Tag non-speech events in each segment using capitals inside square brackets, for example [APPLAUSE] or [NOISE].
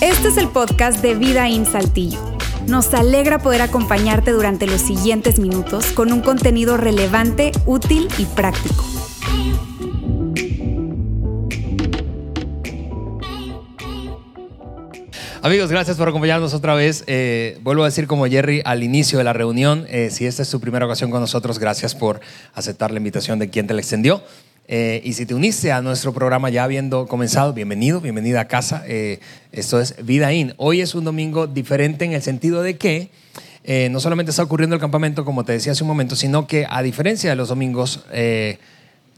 Este es el podcast de Vida en Saltillo. Nos alegra poder acompañarte durante los siguientes minutos con un contenido relevante, útil y práctico. Amigos, gracias por acompañarnos otra vez. Eh, vuelvo a decir como Jerry al inicio de la reunión, eh, si esta es tu primera ocasión con nosotros, gracias por aceptar la invitación de quien te la extendió. Eh, y si te uniste a nuestro programa ya habiendo comenzado, bienvenido, bienvenida a casa. esto es Vida In. Hoy es un domingo diferente en el sentido de que no solamente está ocurriendo el campamento, como te decía hace un momento, sino que a diferencia de los domingos,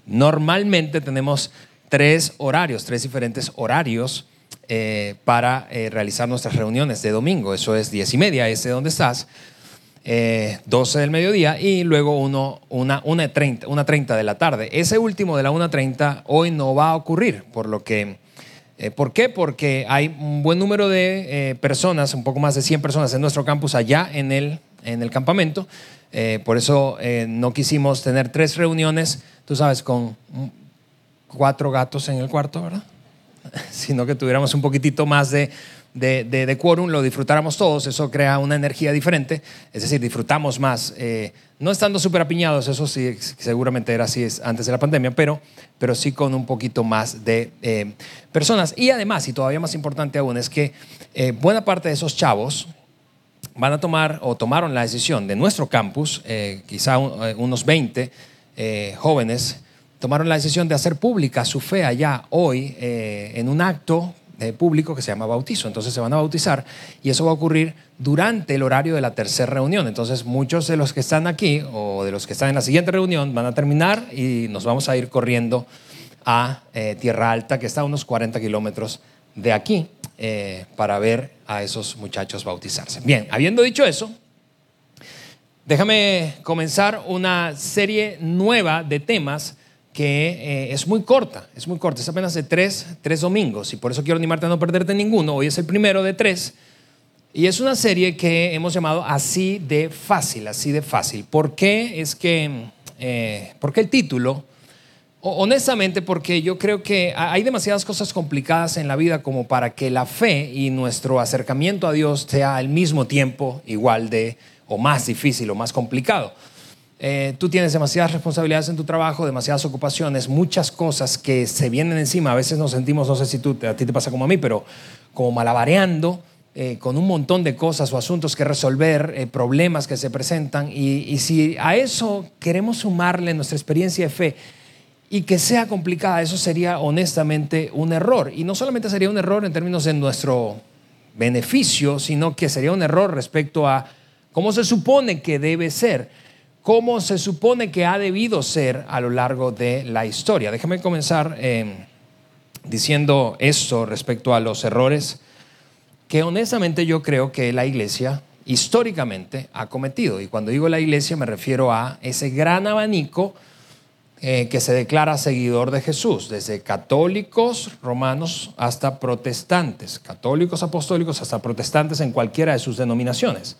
normalmente tenemos tres horarios, tres diferentes horarios eh, para eh, realizar nuestras reuniones de domingo. Eso es 10 y media, ese donde estás, 12 eh, del mediodía y luego uno, una, una, 30, una 30 de la tarde. Ese último de la 1.30 hoy no va a ocurrir, por lo que... ¿Por qué? Porque hay un buen número de personas, un poco más de 100 personas en nuestro campus allá en el, en el campamento. por eso no quisimos tener tres reuniones, tú sabes, con cuatro gatos en el cuarto, ¿verdad? [LAUGHS] sino que tuviéramos un poquitito más de, de, quórum, lo disfrutáramos todos, eso crea una energía diferente, es decir, disfrutamos más, eh, no estando súper apiñados, eso sí, seguramente era así antes de la pandemia, pero, pero sí con un poquito más de eh, personas. Y además, y todavía más importante aún, es que eh, buena parte de esos chavos van a tomar o tomaron la decisión de nuestro campus, quizá unos 20 jóvenes, tomaron la decisión de hacer pública su fe allá hoy en un acto eh, público que se llama bautizo. Entonces se van a bautizar y eso va a ocurrir durante el horario de la tercera reunión. Entonces muchos de los que están aquí o de los que están en la siguiente reunión van a terminar y nos vamos a ir corriendo a eh, Tierra Alta, que está a unos 40 kilómetros de aquí, para ver a esos muchachos bautizarse. Bien, habiendo dicho eso, déjame comenzar una serie nueva de temas que eh, es muy corta, es muy corta, es apenas de tres, tres domingos y por eso quiero animarte a no perderte ninguno. Hoy es el primero de tres y es una serie que hemos llamado así de fácil, así de fácil. ¿Por qué es que, eh, por qué el título? Honestamente, porque yo creo que hay demasiadas cosas complicadas en la vida como para que la fe y nuestro acercamiento a Dios sea al mismo tiempo igual de o más difícil o más complicado. Eh, tú tienes demasiadas responsabilidades en tu trabajo, demasiadas ocupaciones, muchas cosas que se vienen encima. A veces nos sentimos, no sé si a ti te pasa como a mí, pero como malabareando eh, con un montón de cosas o asuntos que resolver, eh, problemas que se presentan. Y, si a eso queremos sumarle nuestra experiencia de fe y que sea complicada, eso sería honestamente un error. Y no solamente sería un error en términos de nuestro beneficio, sino que sería un error respecto a cómo se supone que debe ser cómo se supone que ha debido ser a lo largo de la historia. Déjame comenzar eh, diciendo esto respecto a los errores que honestamente yo creo que la iglesia históricamente ha cometido. Y cuando digo la iglesia me refiero a ese gran abanico eh, que se declara seguidor de Jesús, desde católicos romanos hasta protestantes, católicos apostólicos hasta protestantes en cualquiera de sus denominaciones.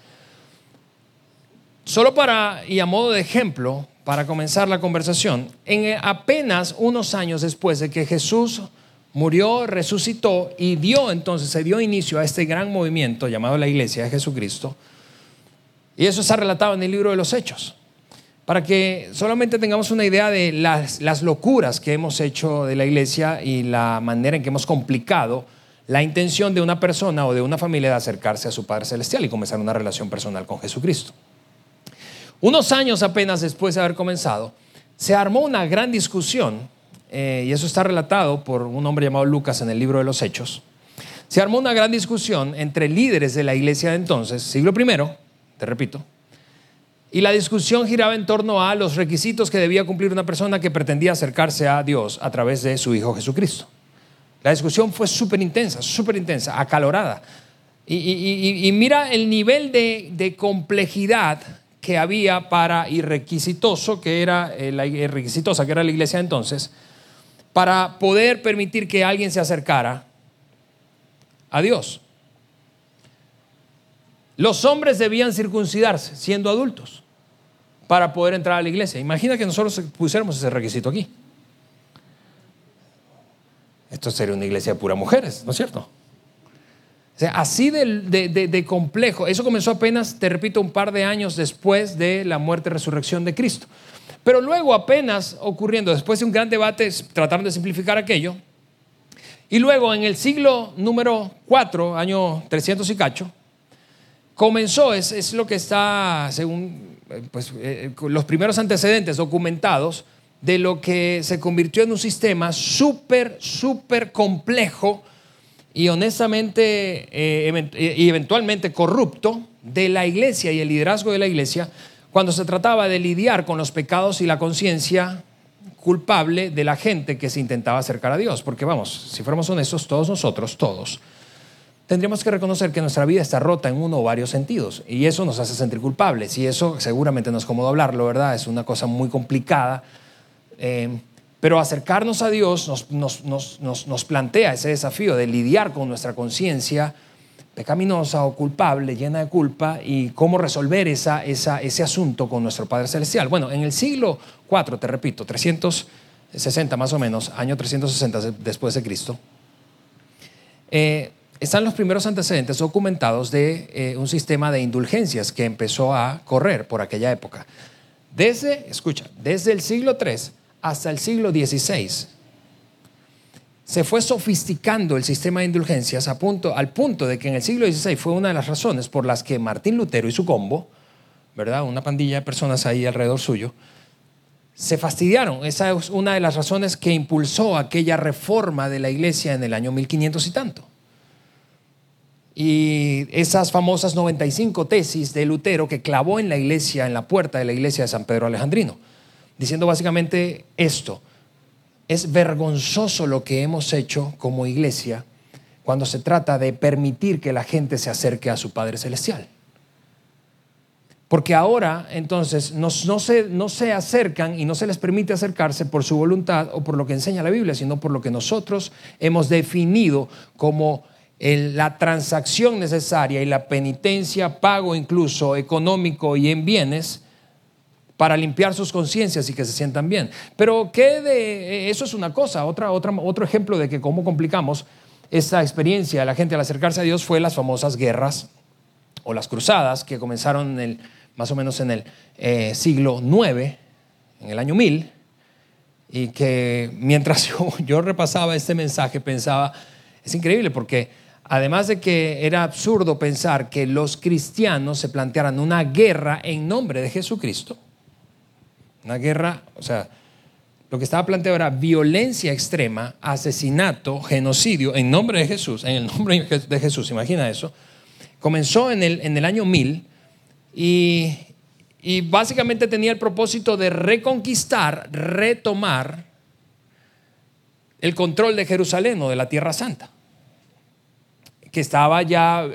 Solo para, y a modo de ejemplo, para comenzar la conversación, en apenas unos años después de que Jesús murió, resucitó y dio entonces, se dio inicio a este gran movimiento llamado la Iglesia de Jesucristo, y eso está relatado en el libro de los Hechos, para que solamente tengamos una idea de las, las locuras que hemos hecho de la Iglesia y la manera en que hemos complicado la intención de una persona o de una familia de acercarse a su Padre Celestial y comenzar una relación personal con Jesucristo. Unos años apenas después de haber comenzado, se armó una gran discusión, eh, y eso está relatado por un hombre llamado Lucas en el libro de los Hechos. Se armó una gran discusión entre líderes de la iglesia de entonces, siglo I, te repito, y la discusión giraba en torno a los requisitos que debía cumplir una persona que pretendía acercarse a Dios a través de su Hijo Jesucristo. La discusión fue súper intensa, súper intensa, acalorada. Y, mira el nivel de complejidad que había para, y requisitoso, que era eh, la, eh, requisitosa, que era la iglesia entonces, para poder permitir que alguien se acercara a Dios. Los hombres debían circuncidarse siendo adultos para poder entrar a la iglesia. Imagina que nosotros pusiéramos ese requisito aquí. esto sería una iglesia de puras mujeres, ¿no es cierto? Así de, complejo. Eso comenzó apenas, te repito, un par de años después de la muerte y resurrección de Cristo. Pero luego apenas ocurriendo, después de un gran debate, trataron de simplificar aquello. Y luego en el siglo número 4, año 300 y cacho, comenzó, es, lo que está, según eh, pues, eh, los primeros antecedentes documentados, de lo que se convirtió en un sistema súper, súper complejo y honestamente eh, y eventualmente corrupto de la iglesia y el liderazgo de la iglesia cuando se trataba de lidiar con los pecados y la conciencia culpable de la gente que se intentaba acercar a Dios. Porque vamos, si fuéramos honestos, todos nosotros, todos, tendríamos que reconocer que nuestra vida está rota en uno o varios sentidos y eso nos hace sentir culpables y eso seguramente no es cómodo hablarlo, ¿verdad? Es una cosa muy complicada eh, pero acercarnos a Dios nos, plantea ese desafío de lidiar con nuestra conciencia pecaminosa o culpable, llena de culpa, y cómo resolver esa, ese asunto con nuestro Padre Celestial. Bueno, en el siglo IV, te repito, 360 más o menos, año 360 después de Cristo, eh, están los primeros antecedentes documentados de eh, un sistema de indulgencias que empezó a correr por aquella época. Desde, escucha, desde el siglo III hasta el siglo XVI se fue sofisticando el sistema de indulgencias a punto, al punto de que en el siglo XVI fue una de las razones por las que Martín Lutero y su combo, ¿verdad? Una pandilla de personas ahí alrededor suyo, se fastidiaron. Esa es una de las razones que impulsó aquella reforma de la iglesia en el año 1500 y tanto. Y esas famosas 95 tesis de Lutero que clavó en la iglesia, en la puerta de la iglesia de San Pedro Alejandrino diciendo básicamente esto. Es vergonzoso lo que hemos hecho como iglesia cuando se trata de permitir que la gente se acerque a su Padre Celestial. Porque ahora entonces no, se, no se acercan y no se les permite acercarse por su voluntad o por lo que enseña la Biblia, sino por lo que nosotros hemos definido como la transacción necesaria y la penitencia, pago incluso económico y en bienes para limpiar sus conciencias y que se sientan bien. Pero ¿qué de eso es una cosa? Otra, otro ejemplo de que cómo complicamos esta experiencia de la gente al acercarse a Dios fue las famosas guerras o las cruzadas que comenzaron en el, más o menos en el eh, siglo IX, en el año 1000, y que mientras [LAUGHS] yo, yo repasaba este mensaje pensaba, es increíble porque además de que era absurdo pensar que los cristianos se plantearan una guerra en nombre de Jesucristo, una guerra, o sea, lo que estaba planteado era violencia extrema, asesinato, genocidio en nombre de Jesús, en el nombre de Jesús, imagina eso. Comenzó en el, en el año 1000 y, y básicamente tenía el propósito de reconquistar, retomar el control de Jerusalén o de la Tierra Santa, que estaba ya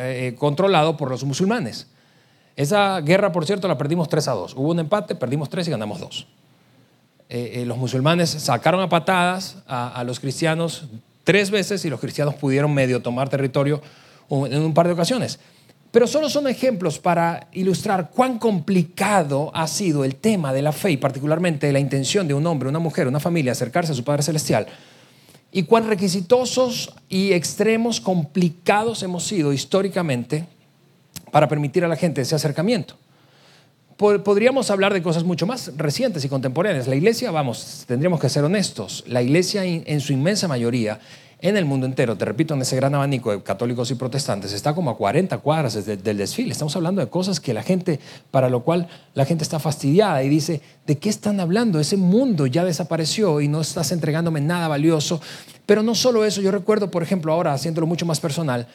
eh, controlado por los musulmanes. Esa guerra, por cierto, la perdimos 3 a 2. Hubo un empate, perdimos 3 y ganamos 2. Eh, eh, los musulmanes sacaron a patadas a, los cristianos tres veces y los cristianos pudieron medio tomar territorio en un par de ocasiones. Pero solo son ejemplos para ilustrar cuán complicado ha sido el tema de la fe y particularmente la intención de un hombre, una mujer, una familia acercarse a su Padre Celestial y cuán requisitosos y extremos complicados hemos sido históricamente para permitir a la gente ese acercamiento. Podríamos hablar de cosas mucho más recientes y contemporáneas. La iglesia, vamos, tendríamos que ser honestos, la iglesia en su inmensa mayoría en el mundo entero, te repito, en ese gran abanico de católicos y protestantes, está como a 40 cuadras del desfile. Estamos hablando de cosas que la gente, para lo cual la gente está fastidiada y dice, ¿de qué están hablando? Ese mundo ya desapareció y no estás entregándome nada valioso. Pero no solo eso, yo recuerdo, por ejemplo, ahora haciéndolo mucho más personal,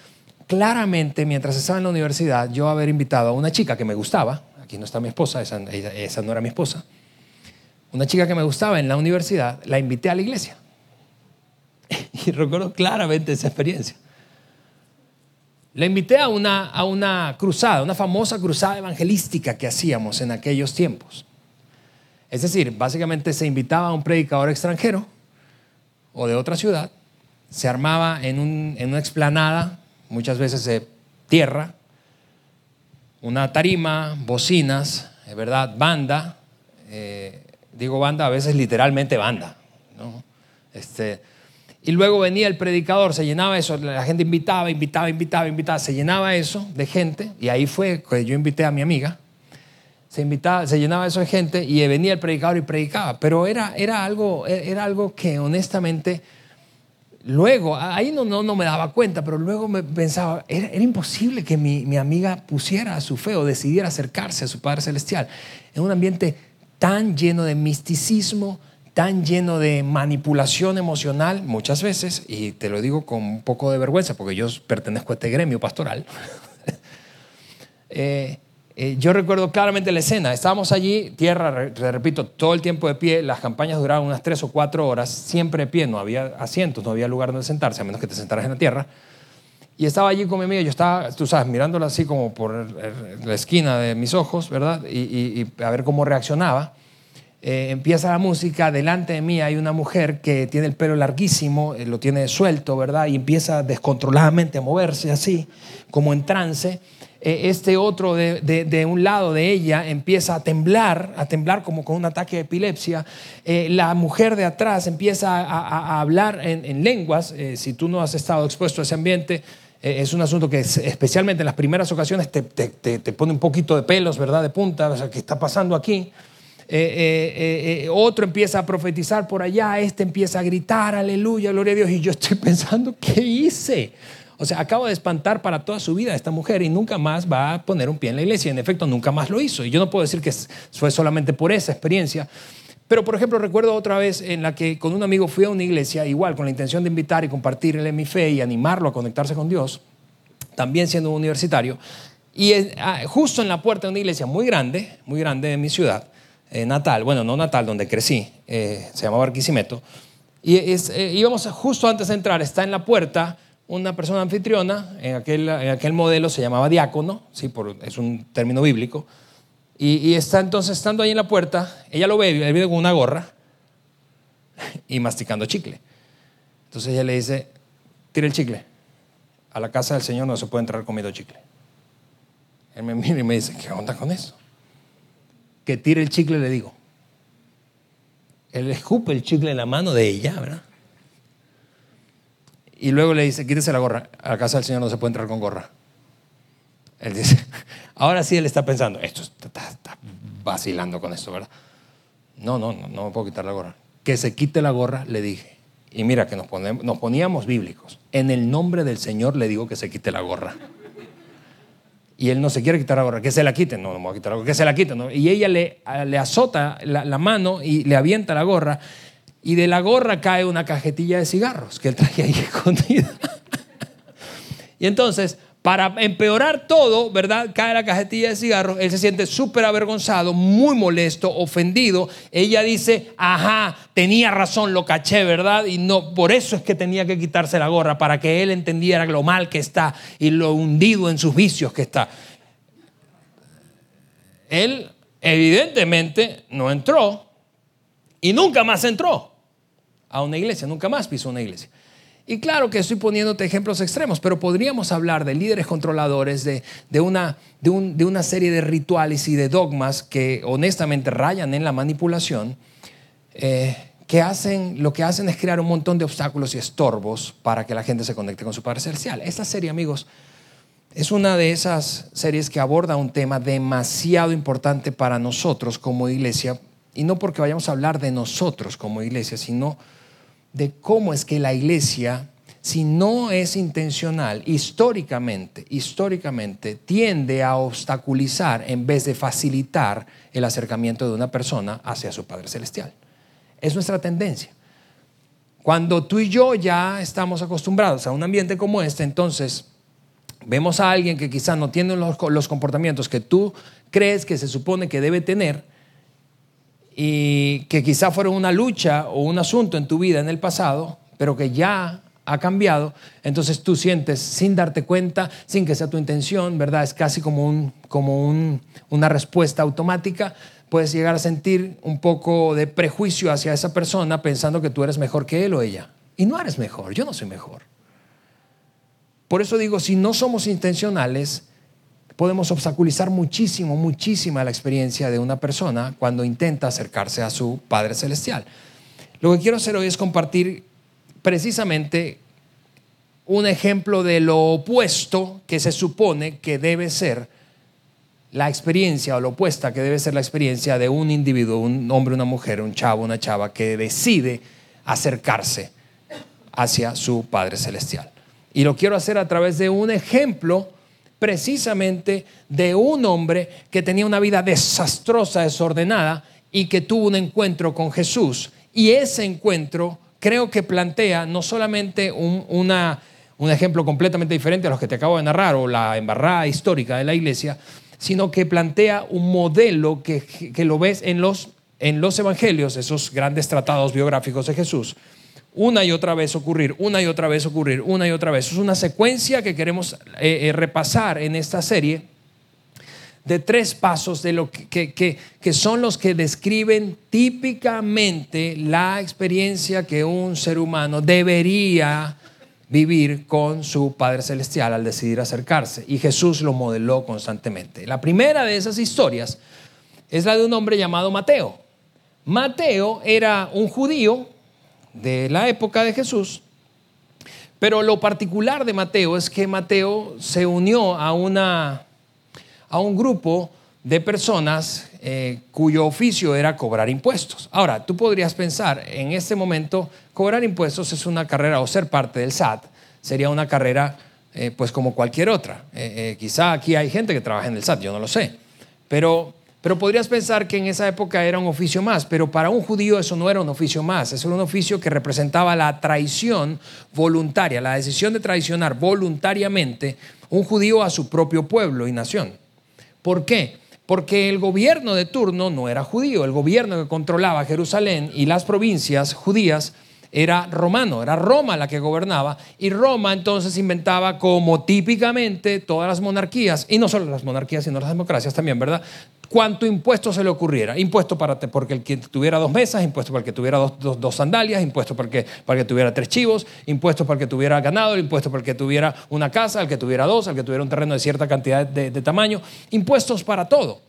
claramente mientras estaba en la universidad yo haber invitado a una chica que me gustaba, aquí no está mi esposa, esa, esa no era mi esposa, una chica que me gustaba en la universidad, la invité a la iglesia. [LAUGHS] Y recuerdo claramente esa experiencia. La invité a una, a una cruzada, una famosa cruzada evangelística que hacíamos en aquellos tiempos. Es decir, básicamente se invitaba a un predicador extranjero o de otra ciudad, se armaba en, un, en una explanada muchas veces de tierra, una tarima, bocinas, ¿verdad? Banda, eh, digo banda, a veces literalmente banda. Este, Y luego venía el predicador, se llenaba eso, la gente invitaba, invitaba, invitaba, invitaba, se llenaba eso de gente. Y ahí fue que yo invité a mi amiga. Se, invitaba, se llenaba eso de gente y venía el predicador y predicaba. Pero era, era, algo, era algo que honestamente, luego, ahí no, no, no me daba cuenta, pero luego me pensaba, era, imposible que mi, mi amiga pusiera su fe o decidiera acercarse a su Padre Celestial en un ambiente tan lleno de misticismo, tan lleno de manipulación emocional muchas veces, y te lo digo con un poco de vergüenza porque yo pertenezco a este gremio pastoral. [LAUGHS] Eh, eh, yo recuerdo claramente la escena, estábamos allí, tierra, te repito, todo el tiempo de pie, las campañas duraban unas tres o cuatro horas, siempre de pie, no había asientos, no había lugar donde sentarse, a menos que te sentaras en la tierra. Y estaba allí con mi amiga, yo estaba, tú sabes, mirándola así como por la esquina de mis ojos, ¿verdad? y a ver cómo reaccionaba. Eh, empieza la música, delante de mí hay una mujer que tiene el pelo larguísimo, eh, lo tiene suelto, ¿verdad? Y empieza descontroladamente a moverse así, como en trance. Eh, este otro de, un lado de ella empieza a temblar, a temblar como con un ataque de epilepsia. la mujer de atrás empieza a, hablar en, lenguas. si tú no has estado expuesto a ese ambiente, es un asunto que especialmente en las primeras ocasiones te, te, pone un poquito de pelos, ¿verdad? De punta, o sea, ¿qué está pasando aquí? Eh, eh, eh, otro empieza a profetizar por allá, este empieza a gritar, aleluya, gloria a Dios, y yo estoy [LAUGHS] pensando, ¿qué hice? O sea, acabo de espantar para toda su vida a esta mujer y nunca más va a poner un pie en la iglesia. En efecto, nunca más lo hizo. Y yo no puedo decir que fue solamente por esa experiencia. Pero, por ejemplo, recuerdo otra vez en la que con un amigo fui a una iglesia, igual con la intención de invitar y compartirle mi fe y animarlo a conectarse con Dios, también siendo un universitario. Y ah, justo en la puerta de una iglesia muy grande, muy grande de mi ciudad, eh, natal, bueno, no natal, donde crecí, eh, se llamaba Barquisimeto, y eh, íbamos justo antes de entrar, está en la puerta una persona anfitriona, en aquel, en aquel modelo se llamaba diácono, ¿sí? Por, es un término bíblico, y, está entonces estando ahí en la puerta, ella lo ve, él viene con una gorra y masticando chicle. Entonces ella le dice, tira el chicle, a la casa del Señor no se puede entrar comiendo chicle. Él me mira y me dice, ¿qué onda con eso? que tire el chicle, le digo. Él escupe el chicle en la mano de ella, ¿verdad? Y luego le dice, quítese la gorra. A la casa del Señor no se puede entrar con gorra. Él dice, [LAUGHS] ahora sí él está pensando, esto está, vacilando con esto, ¿verdad? No, no, no, no me puedo quitar la gorra. Que se quite la gorra, le dije. Y mira que nos, nos poníamos bíblicos. En el nombre del Señor le digo que se quite la gorra y él no se quiere quitar la gorra, que se la quite, no, no me voy a quitar la gorra, que se la quite, ¿no? y ella le, le azota la, mano y le avienta la gorra, y de la gorra cae una cajetilla de cigarros que él traía ahí [LAUGHS] escondida. y entonces para empeorar todo, ¿verdad? Cae la cajetilla de cigarros, él se siente súper avergonzado, muy molesto, ofendido. Ella dice, ajá, tenía razón, lo caché, ¿verdad? Y no, por eso es que tenía que quitarse la gorra, para que él entendiera lo mal que está y lo hundido en sus vicios que está. Él evidentemente no entró y nunca más entró a una iglesia, nunca más pisó una iglesia. Y claro que estoy poniéndote ejemplos extremos, pero podríamos hablar de líderes controladores, de, una, de, una, serie de rituales y de dogmas que honestamente rayan en la manipulación, eh, que hacen, lo que hacen es crear un montón de obstáculos y estorbos para que la gente se conecte con su Padre Celestial. Esta serie, amigos, es una de esas series que aborda un tema demasiado importante para nosotros como iglesia, y no porque vayamos a hablar de nosotros como iglesia, sino de cómo es que la iglesia, si no es intencional, históricamente, históricamente tiende a obstaculizar en vez de facilitar el acercamiento de una persona hacia su Padre Celestial. Es nuestra tendencia. Cuando tú y yo ya estamos acostumbrados a un ambiente como este, entonces vemos a alguien que quizás no tiene los, los comportamientos que tú crees que se supone que debe tener, y que quizá fueron una lucha o un asunto en tu vida en el pasado, pero que ya ha cambiado, entonces tú sientes sin darte cuenta, sin que sea tu intención, ¿verdad? Es casi como, un, como un, una respuesta automática. Puedes llegar a sentir un poco de prejuicio hacia esa persona pensando que tú eres mejor que él o ella. Y no eres mejor, yo no soy mejor. Por eso digo, si no somos intencionales, podemos obstaculizar muchísimo, muchísima la experiencia de una persona cuando intenta acercarse a su Padre Celestial. Lo que quiero hacer hoy es compartir precisamente un ejemplo de lo opuesto que se supone que debe ser la experiencia o lo opuesta que debe ser la experiencia de un individuo, un hombre, una mujer, un chavo, una chava que decide acercarse hacia su Padre Celestial. Y lo quiero hacer a través de un ejemplo precisamente de un hombre que tenía una vida desastrosa, desordenada y que tuvo un encuentro con Jesús. Y ese encuentro creo que plantea no solamente un, un ejemplo completamente diferente a los que te acabo de narrar o la embarrada histórica de la iglesia, sino que plantea un modelo que, que lo ves en los, en los evangelios, esos grandes tratados biográficos de Jesús, una y otra vez ocurrir, una y otra vez ocurrir, una y otra vez. Es una secuencia que queremos eh, eh, repasar en esta serie de tres pasos de lo que, que, son los que describen típicamente la experiencia que un ser humano debería vivir con su Padre Celestial al decidir acercarse. Y Jesús lo modeló constantemente. La primera de esas historias es la de un hombre llamado Mateo. Mateo era un judío de la época de Jesús. Pero lo particular de Mateo es que Mateo se unió a, una, a un grupo de personas eh, cuyo oficio era cobrar impuestos. Ahora, tú podrías pensar, en este momento, cobrar impuestos es una carrera o ser parte del SAT sería una carrera eh, pues como cualquier otra. Eh, quizá aquí hay gente que trabaja en el SAT, yo no lo sé. Pero pero podrías pensar que en esa época era un oficio más, pero para un judío eso no era un oficio más, eso era un oficio que representaba la traición voluntaria, la decisión de traicionar voluntariamente un judío a su propio pueblo y nación. ¿Por qué? Porque el gobierno de turno no era judío, el gobierno que controlaba Jerusalén y las provincias judías era romano, era Roma la que gobernaba y Roma entonces inventaba como típicamente todas las monarquías, y no solo las monarquías, sino las democracias también, ¿verdad? Cuánto impuesto se le ocurriera. Impuesto para porque el que tuviera dos mesas, impuesto para el que tuviera dos, sandalias, impuesto para que, para que tuviera tres chivos, impuesto para el que tuviera ganado, impuesto para el que tuviera una casa, el que tuviera dos, el que tuviera un terreno de cierta cantidad de, tamaño. Impuestos para todo.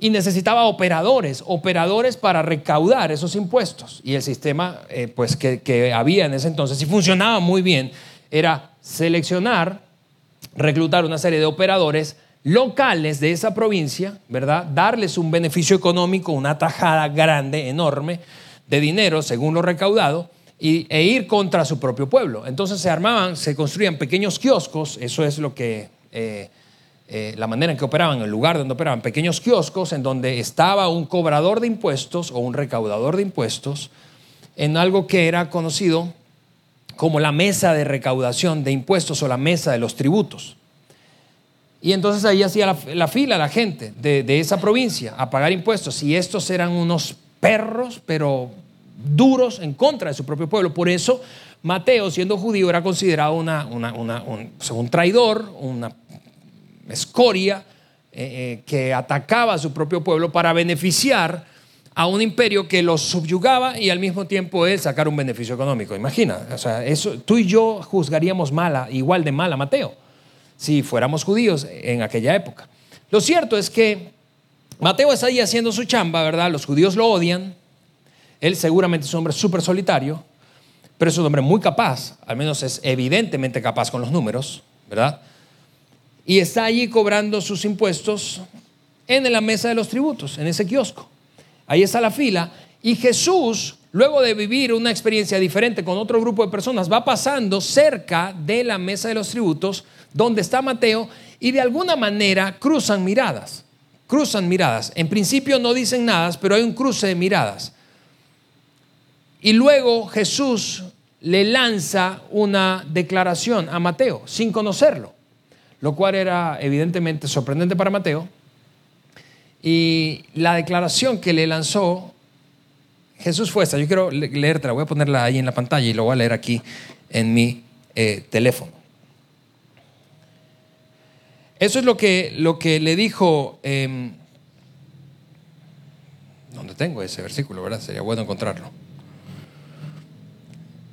Y necesitaba operadores, operadores para recaudar esos impuestos. Y el sistema eh, pues, que, que había en ese entonces, y funcionaba muy bien, era seleccionar, reclutar una serie de operadores, locales de esa provincia, ¿verdad? Darles un beneficio económico, una tajada grande, enorme de dinero según lo recaudado y, e ir contra su propio pueblo. Entonces se armaban, se construían pequeños kioscos, eso es lo que... Eh, eh, la manera en que operaban, el lugar donde operaban, pequeños kioscos en donde estaba un cobrador de impuestos o un recaudador de impuestos en algo que era conocido como la mesa de recaudación de impuestos o la mesa de los tributos. Y entonces ahí hacía la, fila la gente de, esa provincia a pagar impuestos. Y estos eran unos perros, pero duros en contra de su propio pueblo. Por eso Mateo, siendo judío, era considerado una, un, traidor, una escoria eh, eh, que atacaba a su propio pueblo para beneficiar a un imperio que los subyugaba y al mismo tiempo él sacar un beneficio económico. Imagina, o sea, eso, tú y yo juzgaríamos mala, igual de mal a Mateo si fuéramos judíos en aquella época. Lo cierto es que Mateo está ahí haciendo su chamba, ¿verdad? Los judíos lo odian. Él seguramente es un hombre súper solitario, pero es un hombre muy capaz, al menos es evidentemente capaz con los números, ¿verdad? Y está allí cobrando sus impuestos en la mesa de los tributos, en ese kiosco. Ahí está la fila. Y Jesús, luego de vivir una experiencia diferente con otro grupo de personas, va pasando cerca de la mesa de los tributos donde está Mateo y de alguna manera cruzan miradas. Cruzan miradas. En principio no dicen nada, pero hay un cruce de miradas. Y luego Jesús le lanza una declaración a Mateo sin conocerlo, lo cual era evidentemente sorprendente para Mateo. Y la declaración que le lanzó Jesús fue. Yo quiero leértela, voy a ponerla ahí en la pantalla y lo voy a leer aquí en mi eh, teléfono. Eso es lo que, lo que le dijo... Eh, ¿Dónde tengo ese versículo, verdad? Sería bueno encontrarlo.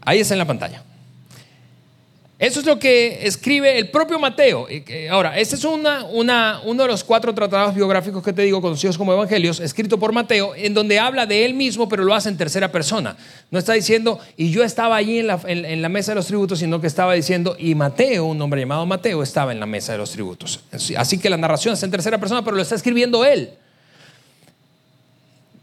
Ahí está en la pantalla. Eso es lo que escribe el propio Mateo. Ahora, este es una, una, uno de los cuatro tratados biográficos que te digo, conocidos como evangelios, escrito por Mateo, en donde habla de él mismo, pero lo hace en tercera persona. No está diciendo, y yo estaba allí en la, en la mesa de los tributos, sino que estaba diciendo, y Mateo, un hombre llamado Mateo, estaba en la mesa de los tributos. Así que la narración está en tercera persona, pero lo está escribiendo él.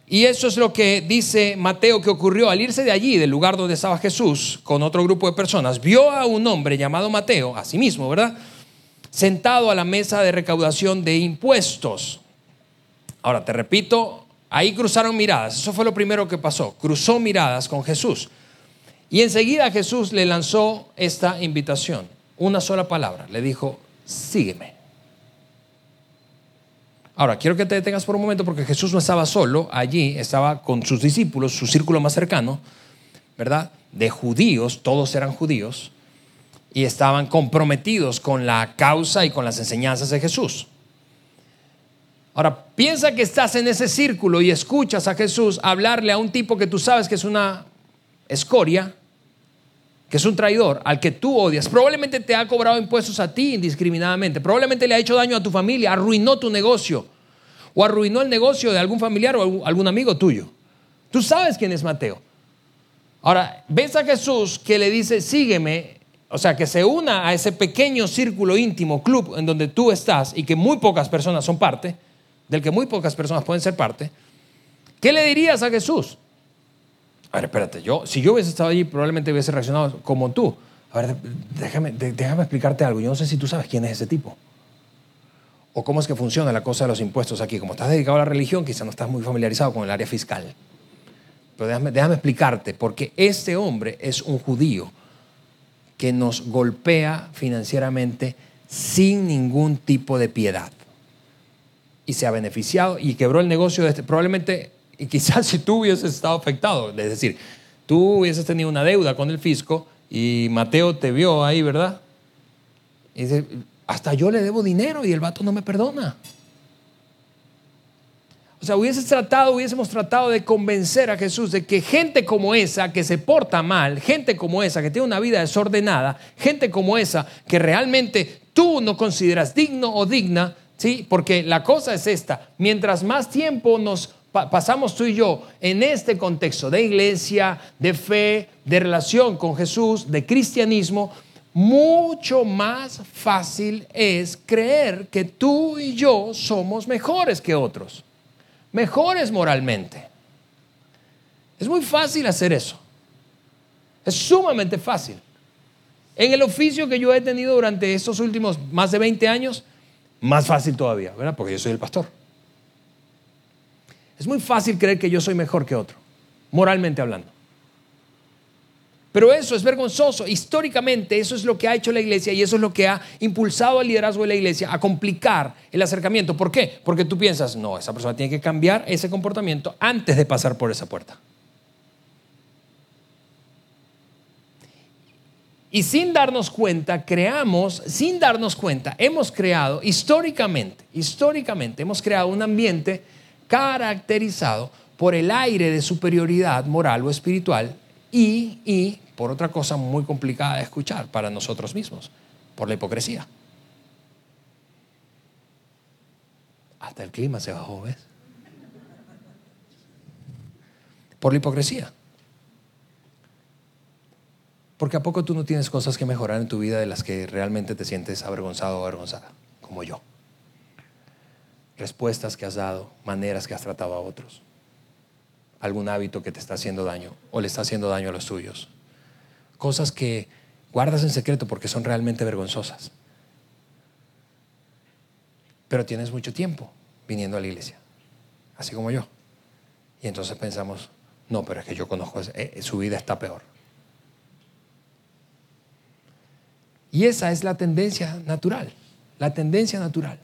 Y eso es lo que dice Mateo que ocurrió al irse de allí, del lugar donde estaba Jesús, con otro grupo de personas. Vio a un hombre llamado Mateo, a sí mismo, ¿verdad? Sentado a la mesa de recaudación de impuestos. Ahora, te repito, ahí cruzaron miradas. Eso fue lo primero que pasó. Cruzó miradas con Jesús. Y enseguida Jesús le lanzó esta invitación. Una sola palabra. Le dijo, sígueme. Ahora, quiero que te detengas por un momento porque Jesús no estaba solo allí, estaba con sus discípulos, su círculo más cercano, ¿verdad? De judíos, todos eran judíos, y estaban comprometidos con la causa y con las enseñanzas de Jesús. Ahora, piensa que estás en ese círculo y escuchas a Jesús hablarle a un tipo que tú sabes que es una escoria, que es un traidor, al que tú odias. Probablemente te ha cobrado impuestos a ti indiscriminadamente. Probablemente le ha hecho daño a tu familia, arruinó tu negocio. O arruinó el negocio de algún familiar o algún amigo tuyo. Tú sabes quién es Mateo. Ahora, ves a Jesús que le dice, sígueme, o sea, que se una a ese pequeño círculo íntimo, club, en donde tú estás y que muy pocas personas son parte, del que muy pocas personas pueden ser parte. ¿Qué le dirías a Jesús? A ver, espérate, yo, si yo hubiese estado allí, probablemente hubiese reaccionado como tú. A ver, déjame, déjame explicarte algo. Yo no sé si tú sabes quién es ese tipo. O cómo es que funciona la cosa de los impuestos aquí. Como estás dedicado a la religión, quizá no estás muy familiarizado con el área fiscal. Pero déjame, déjame explicarte, porque este hombre es un judío que nos golpea financieramente sin ningún tipo de piedad. Y se ha beneficiado y quebró el negocio de este. Probablemente y quizás si tú hubieses estado afectado, es decir, tú hubieses tenido una deuda con el fisco y Mateo te vio ahí, ¿verdad? Y dice, hasta yo le debo dinero y el vato no me perdona. O sea, hubieses tratado, hubiésemos tratado de convencer a Jesús de que gente como esa que se porta mal, gente como esa que tiene una vida desordenada, gente como esa que realmente tú no consideras digno o digna, ¿sí? Porque la cosa es esta, mientras más tiempo nos pasamos tú y yo en este contexto de iglesia, de fe, de relación con Jesús, de cristianismo, mucho más fácil es creer que tú y yo somos mejores que otros, mejores moralmente. Es muy fácil hacer eso. Es sumamente fácil. En el oficio que yo he tenido durante estos últimos más de 20 años, más fácil todavía, ¿verdad? Porque yo soy el pastor. Es muy fácil creer que yo soy mejor que otro, moralmente hablando. Pero eso es vergonzoso. Históricamente eso es lo que ha hecho la iglesia y eso es lo que ha impulsado al liderazgo de la iglesia a complicar el acercamiento. ¿Por qué? Porque tú piensas, no, esa persona tiene que cambiar ese comportamiento antes de pasar por esa puerta. Y sin darnos cuenta, creamos, sin darnos cuenta, hemos creado históricamente, históricamente, hemos creado un ambiente caracterizado por el aire de superioridad moral o espiritual y, y por otra cosa muy complicada de escuchar para nosotros mismos, por la hipocresía. Hasta el clima se bajó, ¿ves? Por la hipocresía. Porque a poco tú no tienes cosas que mejorar en tu vida de las que realmente te sientes avergonzado o avergonzada, como yo respuestas que has dado, maneras que has tratado a otros, algún hábito que te está haciendo daño o le está haciendo daño a los tuyos, cosas que guardas en secreto porque son realmente vergonzosas. Pero tienes mucho tiempo viniendo a la iglesia, así como yo. Y entonces pensamos, no, pero es que yo conozco, eh, su vida está peor. Y esa es la tendencia natural, la tendencia natural.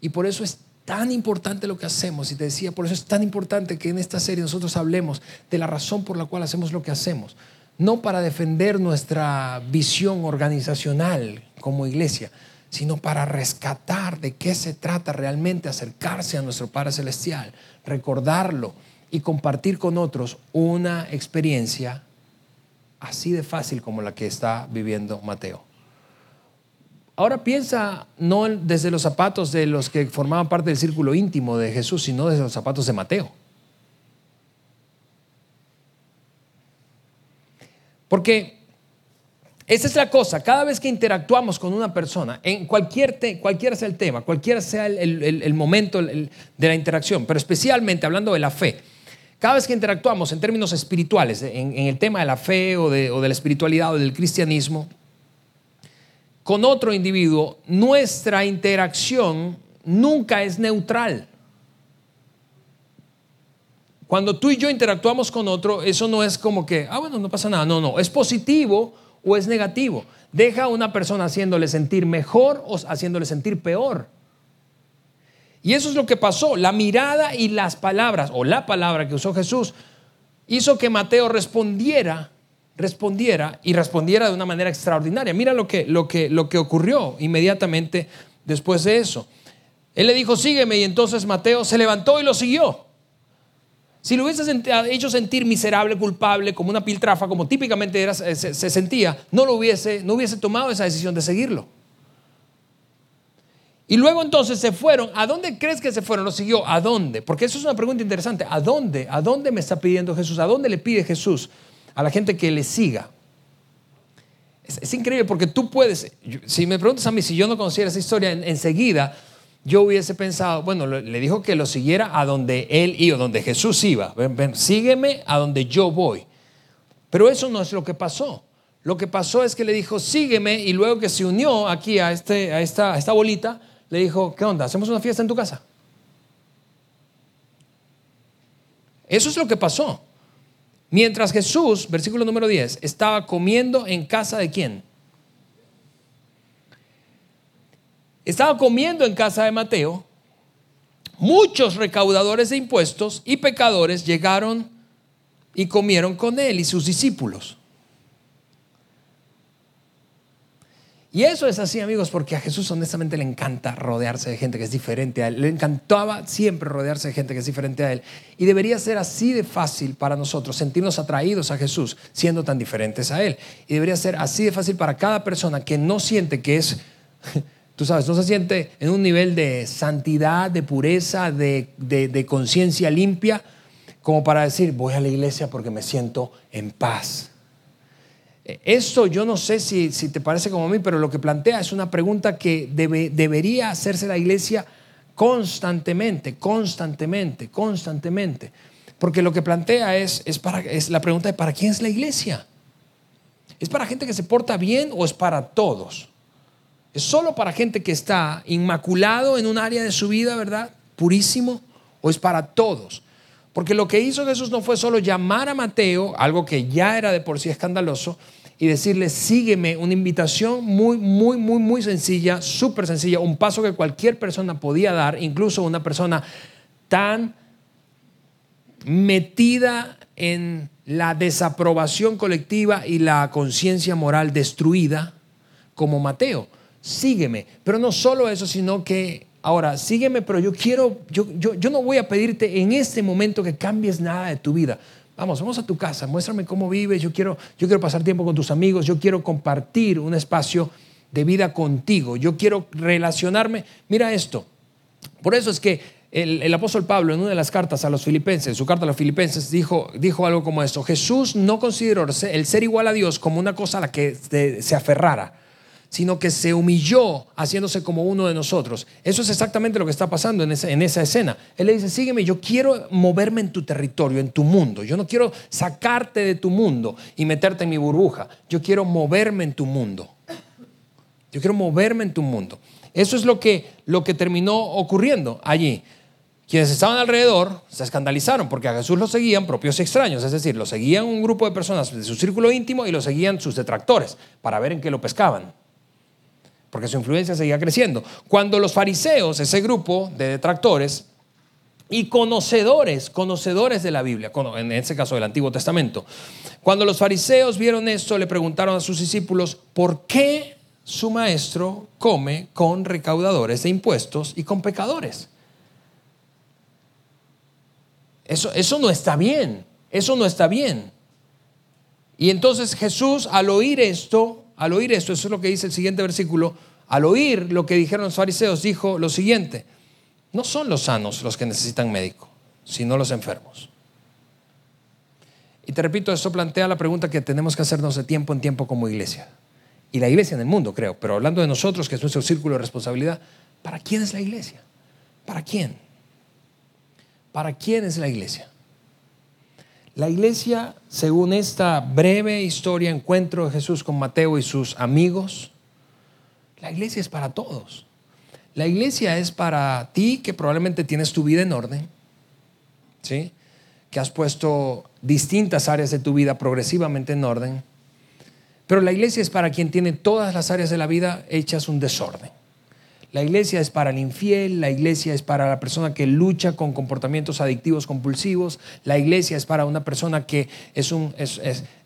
Y por eso es tan importante lo que hacemos. Y te decía, por eso es tan importante que en esta serie nosotros hablemos de la razón por la cual hacemos lo que hacemos. No para defender nuestra visión organizacional como iglesia, sino para rescatar de qué se trata realmente acercarse a nuestro Padre Celestial, recordarlo y compartir con otros una experiencia así de fácil como la que está viviendo Mateo. Ahora piensa no desde los zapatos de los que formaban parte del círculo íntimo de Jesús, sino desde los zapatos de Mateo. Porque esa es la cosa, cada vez que interactuamos con una persona, en cualquier, cualquiera sea el tema, cualquiera sea el, momento de la interacción, pero especialmente hablando de la fe, cada vez que interactuamos en términos espirituales, en, el tema de la fe o o de la espiritualidad o del cristianismo, con otro individuo, nuestra interacción nunca es neutral. Cuando tú y yo interactuamos con otro, eso no es como que, ah, bueno, no pasa nada. No, no, es positivo o es negativo. Deja a una persona haciéndole sentir mejor o haciéndole sentir peor. Y eso es lo que pasó. La mirada y las palabras, o la palabra que usó Jesús, hizo que Mateo respondiera, respondiera y respondiera de una manera extraordinaria. Mira lo que, lo que, lo que ocurrió inmediatamente después de eso. Él le dijo, sígueme, y entonces Mateo se levantó y lo siguió. Si lo hubiese hecho sentir miserable, culpable, como una piltrafa, como típicamente era, se, sentía, no, lo hubiese, no hubiese tomado esa decisión de seguirlo. Y luego entonces se fueron. ¿A dónde crees que se fueron? Lo siguió. ¿A dónde? Porque eso es una pregunta interesante. ¿A dónde? ¿A dónde me está pidiendo Jesús? ¿A dónde le pide Jesús a la gente que le siga? Es, increíble porque tú puedes, si me preguntas a mí si yo no conociera esa historia, enseguida yo hubiese pensado, bueno, le dijo que lo siguiera a donde él iba, donde Jesús iba. Sígueme a donde yo voy. Pero eso no es lo que pasó. Lo que pasó es que le dijo, sígueme, y luego que se unió aquí a, este, a, esta, a esta bolita, le dijo, ¿qué onda? ¿Hacemos una fiesta en tu casa? Eso es lo que pasó. Mientras Jesús, versículo número 10, estaba comiendo en casa de quién? estaba comiendo en casa de Mateo, muchos recaudadores de impuestos y pecadores llegaron y comieron con él y sus discípulos. Y eso es así, amigos, porque a Jesús honestamente le encanta rodearse de gente que es diferente a él. Le encantaba siempre rodearse de gente que es diferente a él. Y debería ser así de fácil para nosotros sentirnos atraídos a Jesús siendo tan diferentes a él. Y debería ser así de fácil para cada persona que no siente que es [LAUGHS] Tú sabes, no se siente en un nivel de santidad, de pureza, de, conciencia limpia, como para decir, voy a la iglesia porque me siento en paz. E, eso yo no sé si, te parece como a mí, pero lo que plantea es una pregunta que debería hacerse la iglesia constantemente, constantemente, constantemente. Porque lo que plantea es, es, para, es la pregunta de ¿para quién es la iglesia? ¿Es para gente que se porta bien o es para todos? ¿Es solo para gente que está inmaculado en un área de su vida, verdad? Purísimo, o es para todos. Porque lo que hizo Jesús no fue solo llamar a Mateo, algo que ya era de por sí escandaloso, y decirle, sígueme, una invitación muy, muy, muy, muy sencilla, súper sencilla, un paso que cualquier persona podía dar, incluso una persona tan metida en la desaprobación colectiva y la conciencia moral destruida como Mateo sígueme. Pero no solo eso, sino que ahora, sígueme, pero yo quiero, yo, yo, no voy a pedirte en este momento que cambies nada de tu vida. Vamos, vamos a tu casa, muéstrame cómo vives, yo quiero, yo quiero pasar tiempo con tus amigos, yo quiero compartir un espacio de vida contigo, yo quiero relacionarme. Mira esto, por eso es que el, apóstol Pablo en una de las cartas a los filipenses, su carta a los filipenses, dijo, dijo algo como esto, Jesús no consideró el ser igual a Dios como una cosa a la que se aferrara sino que se humilló haciéndose como uno de nosotros. Eso es exactamente lo que está pasando en esa, en esa escena. Él le dice, sígueme, yo quiero moverme en tu territorio, en tu mundo. Yo no quiero sacarte de tu mundo y meterte en mi burbuja. Yo quiero moverme en tu mundo. Yo quiero moverme en tu mundo. Eso es lo que, lo que terminó ocurriendo allí. Quienes estaban alrededor se escandalizaron porque a Jesús lo seguían propios extraños, es decir, lo seguían un grupo de personas de su círculo íntimo y lo seguían sus detractores para ver en qué lo pescaban porque su influencia seguía creciendo. Cuando los fariseos, ese grupo de detractores y conocedores, conocedores de la Biblia, en este caso del Antiguo Testamento, cuando los fariseos vieron esto, le preguntaron a sus discípulos, ¿por qué su maestro come con recaudadores de impuestos y con pecadores? Eso, eso no está bien, eso no está bien. Y entonces Jesús, al oír esto, al oír esto, eso es lo que dice el siguiente versículo, al oír lo que dijeron los fariseos, dijo lo siguiente, no son los sanos los que necesitan médico, sino los enfermos. Y te repito, esto plantea la pregunta que tenemos que hacernos de tiempo en tiempo como iglesia. Y la iglesia en el mundo, creo, pero hablando de nosotros, que es nuestro círculo de responsabilidad, ¿para quién es la iglesia? ¿Para quién? ¿Para quién es la iglesia? La iglesia, según esta breve historia, encuentro de Jesús con Mateo y sus amigos, la iglesia es para todos. La iglesia es para ti que probablemente tienes tu vida en orden, ¿sí? que has puesto distintas áreas de tu vida progresivamente en orden. Pero la iglesia es para quien tiene todas las áreas de la vida hechas un desorden. La iglesia es para el infiel, la iglesia es para la persona que lucha con comportamientos adictivos compulsivos, la iglesia es para una persona que es un, eh,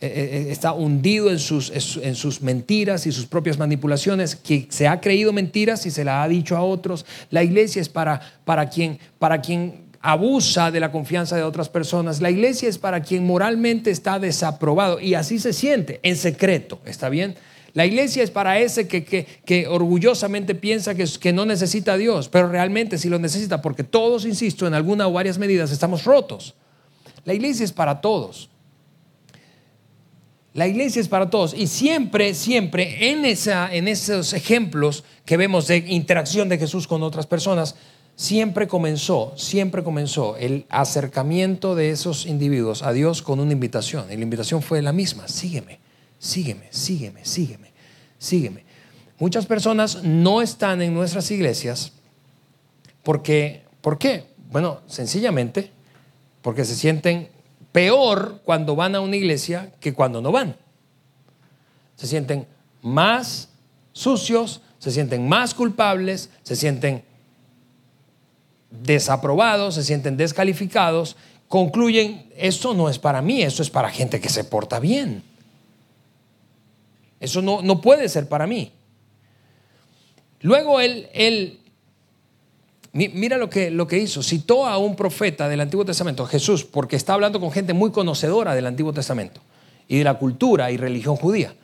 eh, está hundido en sus, en sus mentiras y sus propias manipulaciones, que se ha creído mentiras y se la ha dicho a otros. La iglesia es para, para, quien, para quien abusa de la confianza de otras personas. La iglesia es para quien moralmente está desaprobado y así se siente, en secreto, ¿está bien? La iglesia es para ese que, que, orgullosamente piensa que, que, no necesita a Dios, pero realmente sí lo necesita, porque todos, insisto, en alguna o varias medidas estamos rotos. La iglesia es para todos. La iglesia es para todos. Y siempre, siempre, en, esa, en esos ejemplos que vemos de interacción de Jesús con otras personas, siempre comenzó, siempre comenzó el acercamiento de esos individuos a Dios con una invitación. Y la invitación fue la misma, sígueme, sígueme, sígueme, sígueme, sígueme. Muchas personas no están en nuestras iglesias porque, ¿por qué? Bueno, sencillamente porque se sienten peor cuando van a una iglesia que cuando no van. Se sienten más sucios, se sienten más culpables, se sienten desaprobados, se sienten descalificados, concluyen, esto no es para mí, esto es para gente que se porta bien. Eso no, no puede ser para mí. Luego él, él mira lo que, lo que hizo, citó a un profeta del Antiguo Testamento, Jesús, porque está hablando con gente muy conocedora del Antiguo Testamento y de la cultura y religión judía.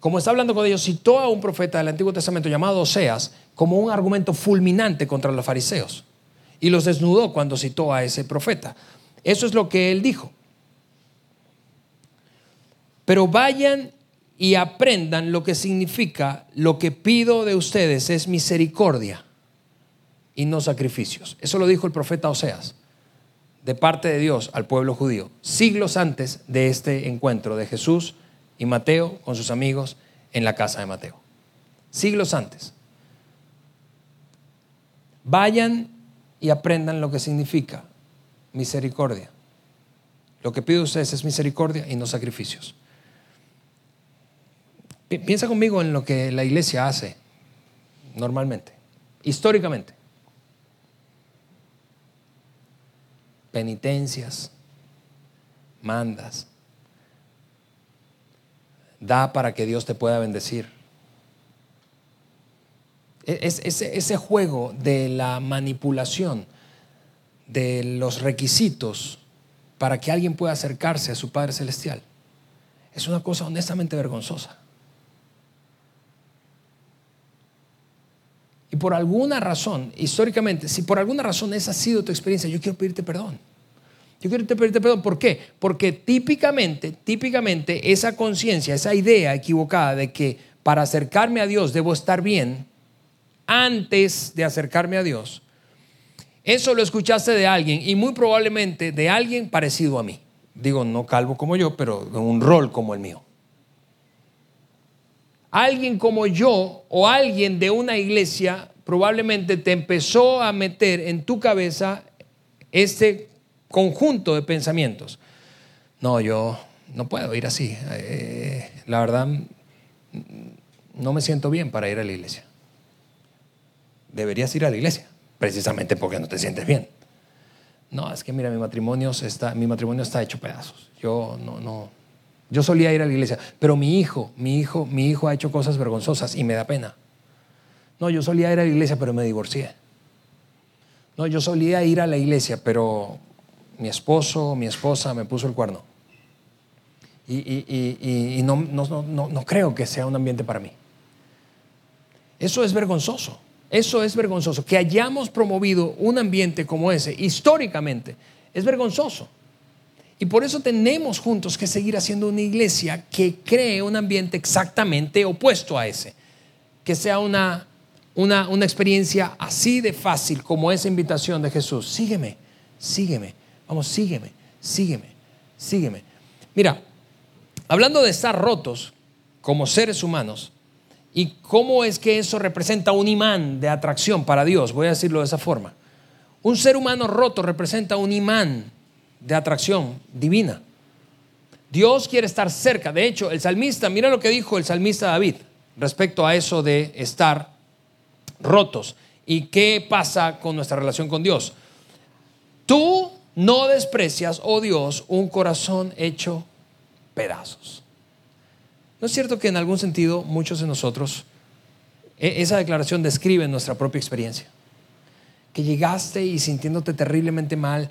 Como está hablando con ellos, citó a un profeta del Antiguo Testamento llamado Oseas como un argumento fulminante contra los fariseos y los desnudó cuando citó a ese profeta. Eso es lo que él dijo. Pero vayan y aprendan lo que significa lo que pido de ustedes es misericordia y no sacrificios. Eso lo dijo el profeta Oseas de parte de Dios al pueblo judío, siglos antes de este encuentro de Jesús y Mateo con sus amigos en la casa de Mateo. Siglos antes. Vayan y aprendan lo que significa misericordia. Lo que pido a ustedes es misericordia y no sacrificios. Piensa conmigo en lo que la iglesia hace normalmente, históricamente. Penitencias, mandas, da para que Dios te pueda bendecir es, ese juego de la manipulación de los requisitos para que alguien pueda acercarse a su Padre Celestial es una cosa honestamente vergonzosa. Y por alguna razón, históricamente, si por alguna razón esa ha sido tu experiencia, yo quiero pedirte perdón. Yo quiero pedirte perdón. ¿Por qué? Porque típicamente, típicamente esa conciencia, esa idea equivocada de que para acercarme a Dios debo estar bien, antes de acercarme a Dios. Eso lo escuchaste de alguien y muy probablemente de alguien parecido a mí. Digo, no calvo como yo, pero en un rol como el mío. Alguien como yo o alguien de una iglesia probablemente te empezó a meter en tu cabeza este conjunto de pensamientos. No, yo no puedo ir así. Eh, la verdad, no me siento bien para ir a la iglesia deberías ir a la iglesia, precisamente porque no te sientes bien. No, es que mira, mi matrimonio está, mi matrimonio está hecho pedazos. Yo no, no. Yo solía ir a la iglesia, pero mi hijo, mi hijo, mi hijo ha hecho cosas vergonzosas y me da pena. No, yo solía ir a la iglesia, pero me divorcié. No, yo solía ir a la iglesia, pero mi esposo, mi esposa me puso el cuerno. y, no, no creo que sea un ambiente para mí. Eso es vergonzoso. Eso es vergonzoso. Que hayamos promovido un ambiente como ese históricamente es vergonzoso. Y por eso tenemos juntos que seguir haciendo una iglesia que cree un ambiente exactamente opuesto a ese. Que sea una, una, una experiencia así de fácil como esa invitación de Jesús. Sígueme, sígueme, vamos, sígueme, sígueme, sígueme. Mira, hablando de estar rotos como seres humanos, ¿Y cómo es que eso representa un imán de atracción para Dios? Voy a decirlo de esa forma. Un ser humano roto representa un imán de atracción divina. Dios quiere estar cerca. De hecho, el salmista, mira lo que dijo el salmista David respecto a eso de estar rotos. ¿Y qué pasa con nuestra relación con Dios? Tú no desprecias, oh Dios, un corazón hecho pedazos. ¿No es cierto que en algún sentido muchos de nosotros, e, esa declaración describe nuestra propia experiencia? Que llegaste y sintiéndote terriblemente mal,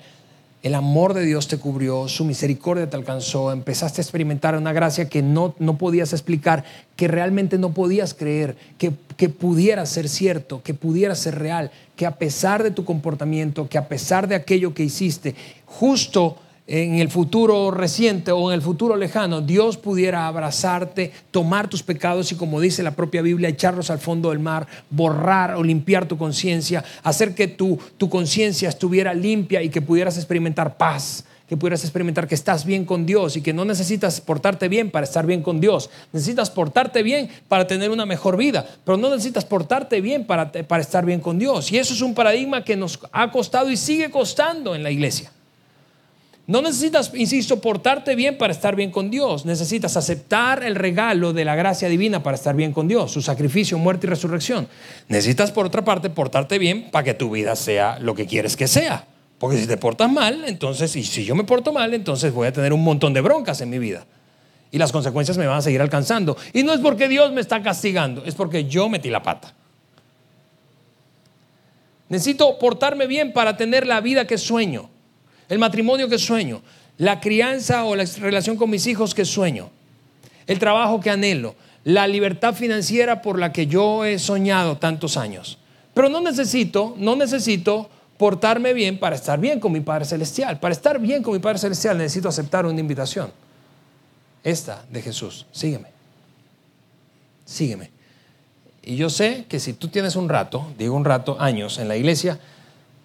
el amor de Dios te cubrió, su misericordia te alcanzó, empezaste a experimentar una gracia que no, no podías explicar, que realmente no podías creer, que, que pudiera ser cierto, que pudiera ser real, que a pesar de tu comportamiento, que a pesar de aquello que hiciste, justo en el futuro reciente o en el futuro lejano, Dios pudiera abrazarte, tomar tus pecados y como dice la propia Biblia, echarlos al fondo del mar, borrar o limpiar tu conciencia, hacer que tu, tu conciencia estuviera limpia y que pudieras experimentar paz, que pudieras experimentar que estás bien con Dios y que no necesitas portarte bien para estar bien con Dios. Necesitas portarte bien para tener una mejor vida, pero no necesitas portarte bien para, para estar bien con Dios. Y eso es un paradigma que nos ha costado y sigue costando en la iglesia. No necesitas, insisto, portarte bien para estar bien con Dios. Necesitas aceptar el regalo de la gracia divina para estar bien con Dios, su sacrificio, muerte y resurrección. Necesitas, por otra parte, portarte bien para que tu vida sea lo que quieres que sea. Porque si te portas mal, entonces, y si yo me porto mal, entonces voy a tener un montón de broncas en mi vida. Y las consecuencias me van a seguir alcanzando. Y no es porque Dios me está castigando, es porque yo metí la pata. Necesito portarme bien para tener la vida que sueño el matrimonio que sueño, la crianza o la relación con mis hijos que sueño, el trabajo que anhelo, la libertad financiera por la que yo he soñado tantos años. Pero no necesito, no necesito portarme bien para estar bien con mi Padre Celestial. Para estar bien con mi Padre Celestial necesito aceptar una invitación. Esta de Jesús. Sígueme. Sígueme. Y yo sé que si tú tienes un rato, digo un rato, años en la iglesia,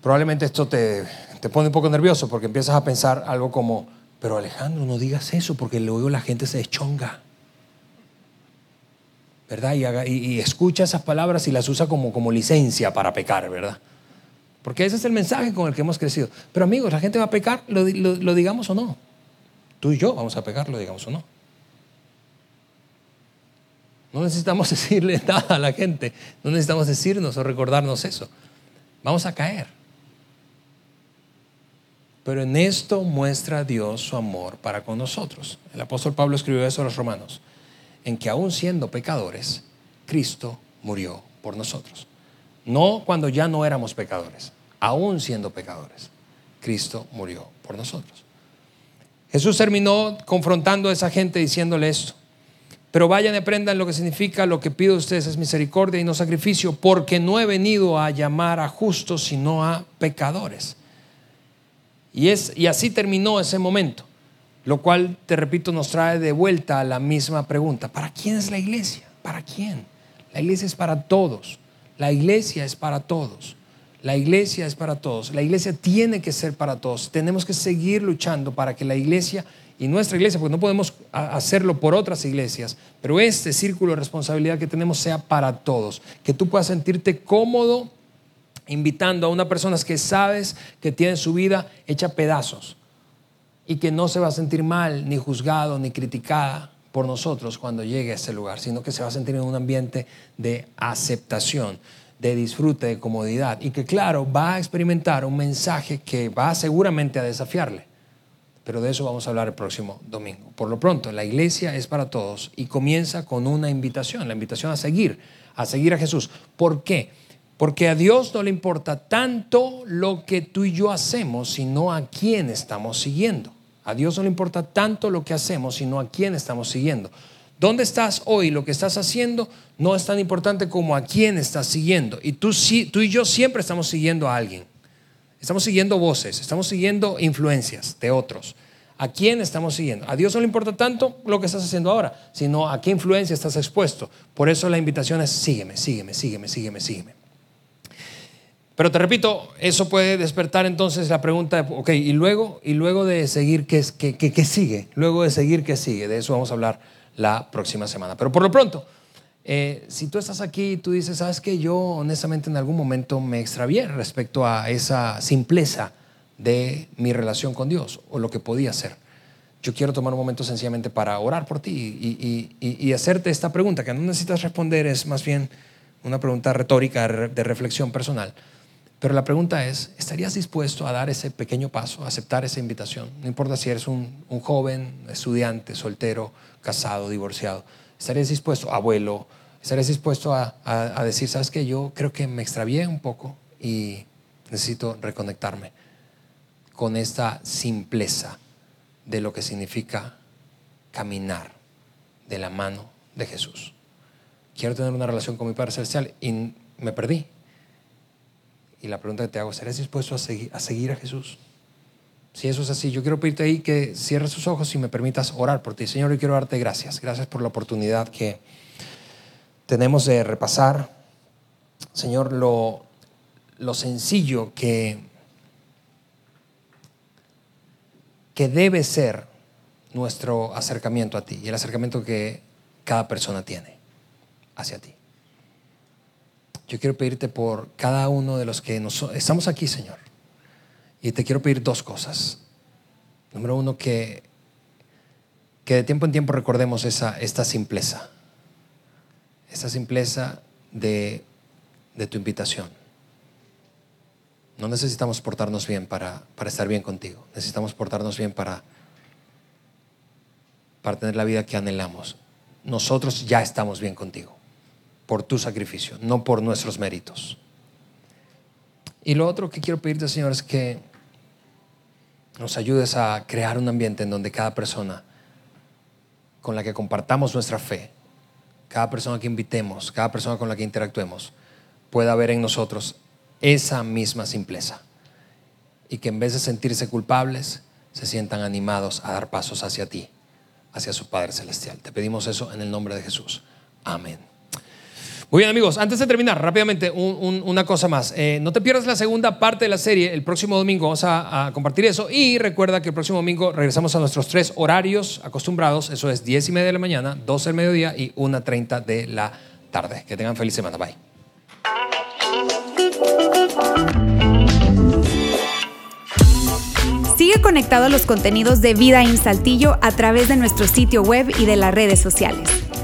probablemente esto te, te pone un poco nervioso porque empiezas a pensar algo como, pero Alejandro, no digas eso porque luego la gente se deschonga. ¿Verdad? Y, escucha esas palabras y las usa como, licencia para pecar, ¿verdad? Porque ese es el mensaje con el que hemos crecido. Pero amigos, la gente va a pecar, lo, lo digamos o no. Tú y yo vamos a pecar, lo digamos o no. No necesitamos [LAUGHS] decirle nada a la gente, no necesitamos decirnos o recordarnos eso. Vamos a caer. Pero en esto muestra Dios su amor para con nosotros. El apóstol Pablo escribió eso a los romanos, en que aún siendo pecadores, Cristo murió por nosotros. No cuando ya no éramos pecadores, aún siendo pecadores, Cristo murió por nosotros. Jesús terminó confrontando a esa gente diciéndole esto. Pero vayan y aprendan lo que significa lo que pido a ustedes es misericordia y no sacrificio, porque no he venido a llamar a justos, sino a pecadores. Y, es, y así terminó ese momento, lo cual, te repito, nos trae de vuelta a la misma pregunta. ¿Para quién es la iglesia? ¿Para quién? La iglesia es para todos. La iglesia es para todos. La iglesia es para todos. La iglesia tiene que ser para todos. Tenemos que seguir luchando para que la iglesia y nuestra iglesia, porque no podemos hacerlo por otras iglesias, pero este círculo de responsabilidad que tenemos sea para todos. Que tú puedas sentirte cómodo invitando a una persona que sabes que tiene su vida hecha pedazos y que no se va a sentir mal, ni juzgado, ni criticada por nosotros cuando llegue a ese lugar, sino que se va a sentir en un ambiente de aceptación, de disfrute, de comodidad y que claro, va a experimentar un mensaje que va seguramente a desafiarle. Pero de eso vamos a hablar el próximo domingo. Por lo pronto, la iglesia es para todos y comienza con una invitación, la invitación a seguir, a seguir a Jesús. ¿Por qué? Porque a Dios no le importa tanto lo que tú y yo hacemos, sino a quién estamos siguiendo. A Dios no le importa tanto lo que hacemos, sino a quién estamos siguiendo. ¿Dónde estás hoy? Lo que estás haciendo no es tan importante como a quién estás siguiendo. Y tú, y yo siempre estamos siguiendo a alguien. Estamos siguiendo voces, estamos siguiendo influencias de otros. ¿A quién estamos siguiendo? A Dios no le importa tanto lo que estás haciendo ahora, sino a qué influencia estás expuesto. Por eso la invitación es sígueme, sígueme, sígueme, sígueme, sígueme. Pero te repito, eso puede despertar entonces la pregunta, ok, y luego, y luego de seguir, ¿qué, qué, qué, sigue? Luego de seguir, ¿qué sigue? De eso vamos a hablar la próxima semana. Pero por lo pronto, eh, si tú estás aquí y tú dices, sabes que yo honestamente en algún momento me extravié respecto a esa simpleza de mi relación con Dios o lo que podía ser. Yo quiero tomar un momento sencillamente para orar por ti y, y hacerte esta pregunta que no necesitas responder, es más bien una pregunta retórica de reflexión personal. Pero la pregunta es, ¿estarías dispuesto a dar ese pequeño paso, a aceptar esa invitación? No importa si eres un, joven, estudiante, soltero, casado, divorciado. ¿Estarías dispuesto, abuelo, estarías dispuesto a, a decir, sabes que yo creo que me extravié un poco y necesito reconectarme con esta simpleza de lo que significa caminar de la mano de Jesús? Quiero tener una relación con mi Padre Celestial y me perdí y la pregunta que te hago, ¿serás dispuesto a seguir, a seguir a Jesús? Si eso es así, yo quiero pedirte ahí que cierres tus ojos y me permitas orar por ti. Señor, yo quiero darte gracias. Gracias por la oportunidad que tenemos de repasar, Señor, lo, lo sencillo que, que debe ser nuestro acercamiento a ti y el acercamiento que cada persona tiene hacia ti. Yo quiero pedirte por cada uno de los que nos, estamos aquí, Señor. Y te quiero pedir dos cosas. Número uno, que, que de tiempo en tiempo recordemos esa, esta simpleza. Esta simpleza de, de tu invitación. No necesitamos portarnos bien para, para, estar bien contigo. Necesitamos portarnos bien para, para tener la vida que anhelamos. Nosotros ya estamos bien contigo por tu sacrificio, no por nuestros méritos. Y lo otro que quiero pedirte, Señor, es que nos ayudes a crear un ambiente en donde cada persona con la que compartamos nuestra fe, cada persona que invitemos, cada persona con la que interactuemos, pueda ver en nosotros esa misma simpleza. Y que en vez de sentirse culpables, se sientan animados a dar pasos hacia ti, hacia su Padre Celestial. Te pedimos eso en el nombre de Jesús. Amén. Muy bien amigos, antes de terminar, rápidamente una cosa más. Eh, no te pierdas la segunda parte de la serie. El próximo domingo vamos a, compartir eso. Y recuerda que el próximo domingo regresamos a nuestros tres horarios acostumbrados. Eso es 10 y media de la mañana, 12 del mediodía y 1.30 de la tarde. Que tengan feliz semana. Bye. Sigue conectado a los contenidos de Vida en Saltillo a través de nuestro sitio web y de las redes sociales.